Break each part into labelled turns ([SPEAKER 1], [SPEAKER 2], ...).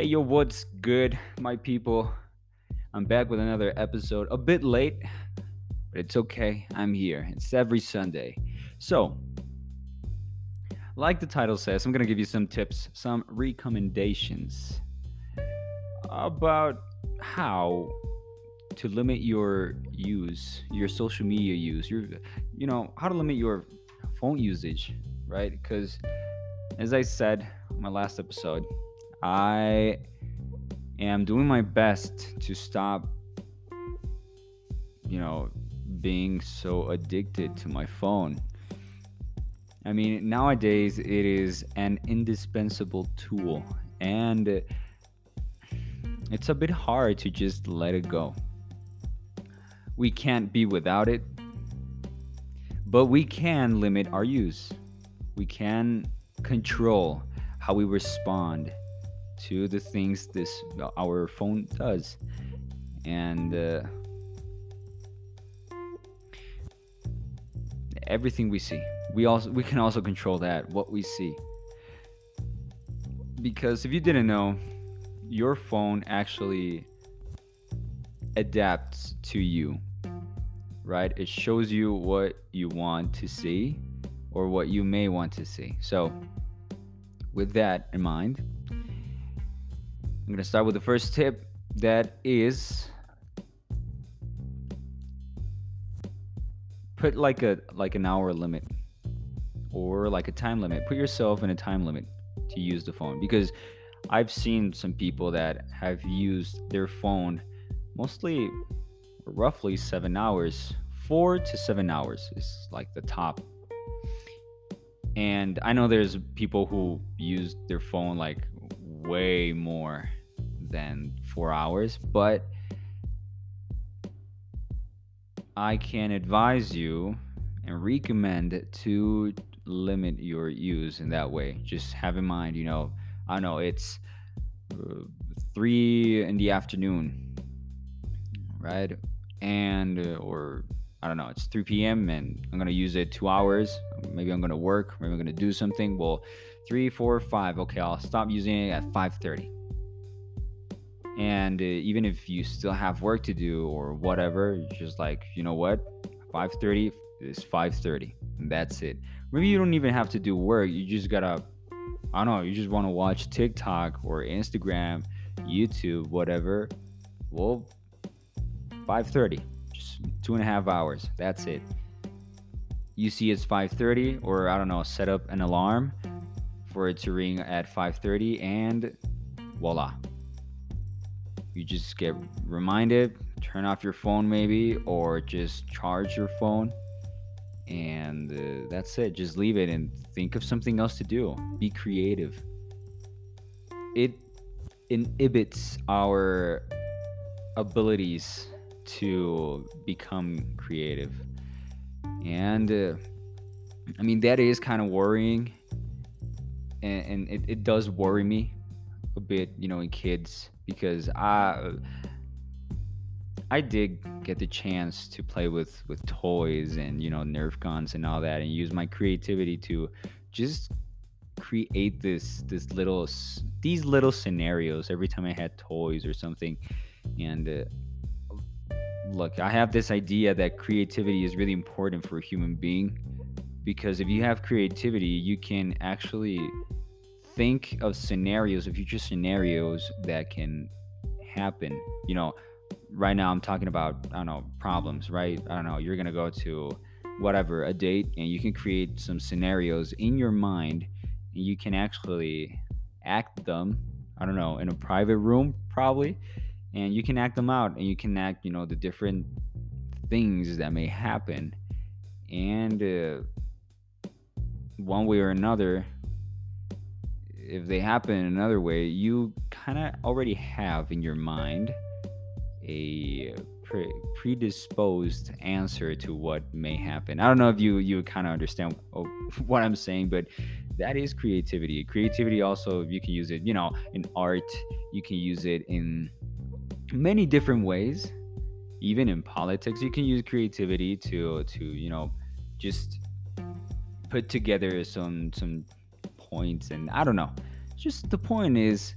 [SPEAKER 1] Hey, yo, what's good, my people? I'm back with another episode. A bit late, but it's okay. I'm here. It's every Sunday. So, like the title says, I'm going to give you some tips, some recommendations about how to limit your use, your social media use, your you know, how to limit your phone usage, right? Cuz as I said in my last episode, I am doing my best to stop, you know, being so addicted to my phone. I mean, nowadays it is an indispensable tool, and it's a bit hard to just let it go. We can't be without it, but we can limit our use. We can control how we respond to the things this our phone does. And uh, everything we see. We also we can also control that what we see. Because if you didn't know your phone actually adapts to you right? It shows you what you want to see or what you may want to see. So with that in mind I'm gonna start with the first tip that is put like a like an hour limit or like a time limit. Put yourself in a time limit to use the phone because I've seen some people that have used their phone mostly roughly 7 hours. 4 to 7 hours is like the top. And I know there's people who use their phone like way more than four hours, but I can advise you and recommend to limit your use in that way. Just have in mind, you know, I know it's uh, three in the afternoon, right? And, uh, or I don't know, it's 3 p.m. and I'm gonna use it two hours. Maybe I'm gonna work, maybe I'm gonna do something. Well, three, four, five. Okay, I'll stop using it at 5:30 and uh, even if you still have work to do or whatever just like you know what? 5.30 is 5.30 and that's it. Maybe you don't even have to do work you just gotta i don't know you just want to watch tiktok or instagram youtube whatever. Well 5.30 just two and a half hours that's it. You see it's 5.30 or i don't know set up an alarm for it to ring at 5.30 and voila you just get reminded, turn off your phone maybe, or just charge your phone. And uh, that's it. Just leave it and think of something else to do. Be creative. It inhibits our abilities to become creative. And uh, I mean, that is kind of worrying. And, and it, it does worry me a bit, you know, in kids because I I did get the chance to play with with toys and you know Nerf guns and all that, and use my creativity to just create this this little these little scenarios every time I had toys or something. And uh, look, I have this idea that creativity is really important for a human being because if you have creativity, you can actually think of scenarios, of future scenarios that can happen. You know, right now I'm talking about, I don't know, problems, right? I don't know, you're going to go to whatever, a date, and you can create some scenarios in your mind, and you can actually act them, I don't know, in a private room, probably, and you can act them out, and you can act, you know, the different things that may happen. And uh, one way or another, if they happen in another way, you kind of already have in your mind a pre- predisposed answer to what may happen. I don't know if you you kind of understand oh, what I'm saying, but that is creativity. Creativity also you can use it, you know, in art. You can use it in many different ways. Even in politics, you can use creativity to to you know just put together some some points and I don't know. Just the point is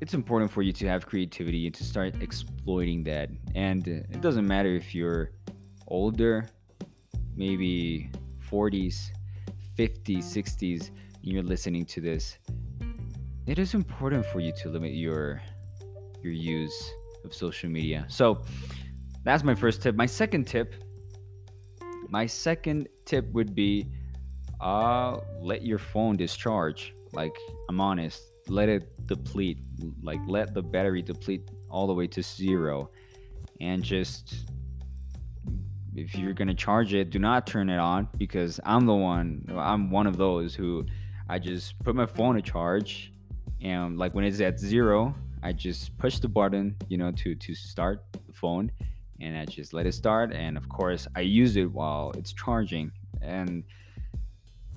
[SPEAKER 1] it's important for you to have creativity and to start exploiting that. And it doesn't matter if you're older, maybe 40s, 50s, 60s, and you're listening to this. It is important for you to limit your your use of social media. So that's my first tip. My second tip, my second tip would be uh let your phone discharge. Like I'm honest, let it deplete. Like let the battery deplete all the way to zero and just if you're gonna charge it, do not turn it on because I'm the one. I'm one of those who I just put my phone to charge, and like when it's at zero, I just push the button, you know, to to start the phone, and I just let it start. And of course, I use it while it's charging, and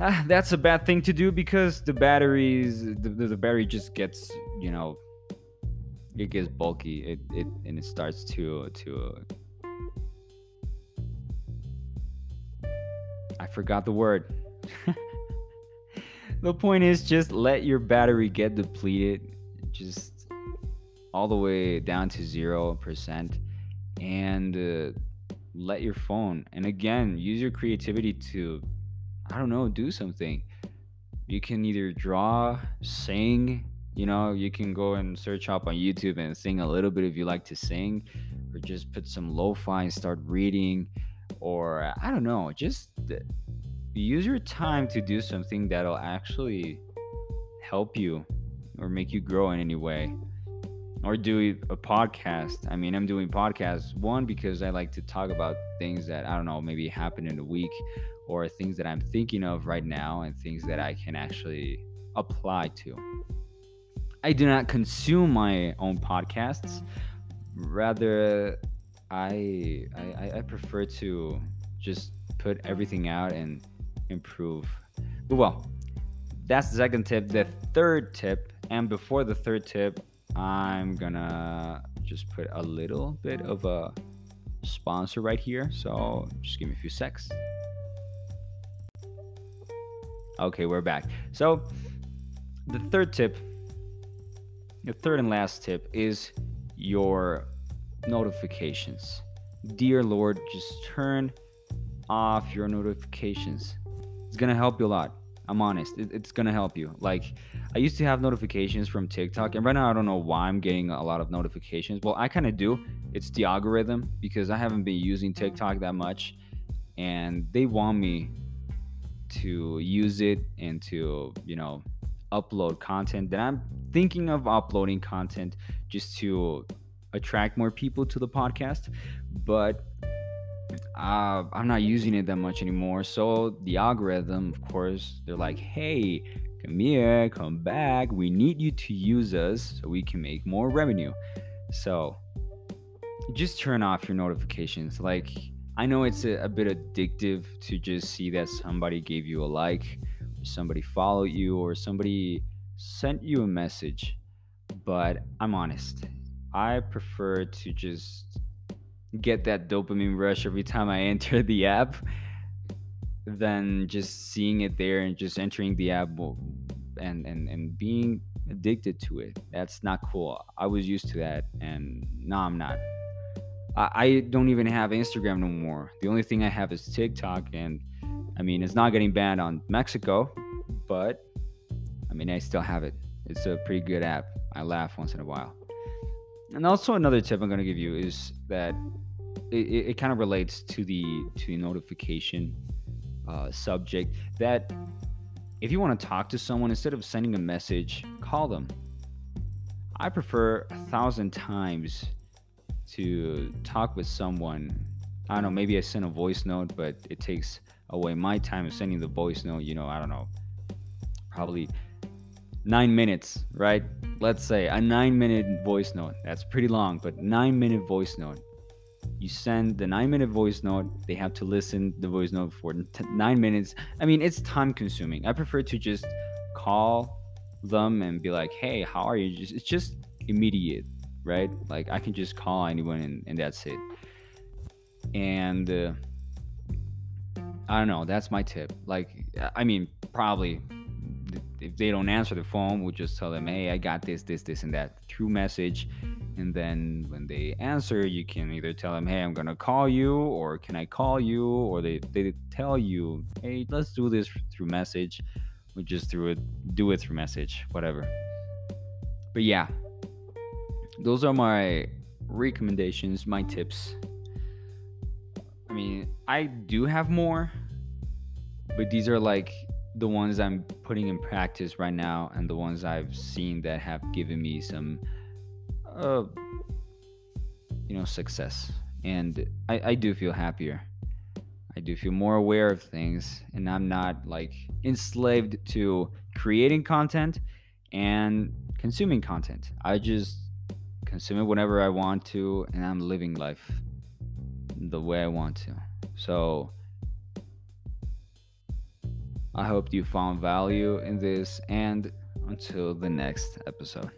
[SPEAKER 1] uh, that's a bad thing to do because the batteries, the, the battery just gets, you know, it gets bulky. It it and it starts to to I forgot the word. the point is just let your battery get depleted. Just all the way down to 0% and uh, let your phone and again use your creativity to i don't know do something. You can either draw sing you know you can go and search up on youtube and sing a little bit if you like to sing or just put some lo-fi and start reading or i don't know just uh, use your time to do something that'll actually help you or make you grow in any way or do a podcast. I mean, I'm doing podcasts one because I like to talk about things that I don't know, maybe happen in a week or things that I'm thinking of right now and things that I can actually apply to. I do not consume my own podcasts. Rather, I I, I prefer to just put everything out and improve. But well, that's the second tip. The third tip, and before the third tip, I'm gonna just put a little bit of a sponsor right here. So just give me a few secs. Okay, we're back. So the third tip, the third and last tip is your notifications. Dear Lord, just turn off your notifications. It's gonna help you a lot. I'm honest. It, it's gonna help you. Like I used to have notifications from TikTok, and right now I don't know why I'm getting a lot of notifications. Well, I kind of do. It's the algorithm because I haven't been using mm-hmm. TikTok that much, and they want me to use it and to you know upload content that I'm thinking of uploading content just to attract more people to the podcast, but uh, I'm not using it that much anymore. So the algorithm, of course, they're like, hey, come here, come back. We need you to use us so we can make more revenue. So just turn off your notifications. Like, I know it's a, a bit addictive to just see that somebody gave you a like, or somebody followed you, or somebody sent you a message. But I'm honest, I prefer to just get that dopamine rush every time I enter the app than just seeing it there and just entering the app and and and being addicted to it. That's not cool. I was used to that, and no, I'm not. I, I don't even have Instagram no more. The only thing I have is TikTok, and I mean it's not getting banned on Mexico, but I mean I still have it. It's a pretty good app. I laugh once in a while. And also another tip I'm gonna give you is that it, it, it kind of relates to the to the notification uh, subject that if you want to talk to someone instead of sending a message call them. I prefer a thousand times to talk with someone. I don't know maybe i send a voice note but it takes away my time of sending the voice note you know i don't know probably nine minutes right? Let's say a nine minute voice note. That's pretty long but nine minute voice note. You send the nine minute voice note. They have to listen the voice note for t- nine minutes. I mean it's time consuming. I prefer to just call them and be like hey how are you? Just it's just immediate right? Like i can just call anyone and, and that's it. And uh, i don't know. That's my tip. Like i mean probably if they don't answer the phone, we'll just tell them, hey, I got this, this, this, and that through message. And then when they answer, you can either tell them, hey, I'm gonna call you, or can I call you, or they they tell you, hey, let's do this through message, We just through it, do it through message, whatever. But yeah, those are my recommendations, my tips. I mean, I do have more, but these are like the ones I'm putting in practice right now and the ones I've seen that have given me some uh you know success. And I, I do feel happier. I do feel more aware of things and I'm not like enslaved to creating content and consuming content. I just consume it whenever I want to and I'm living life the way I want to. So I hope you found value in this, and until the next episode.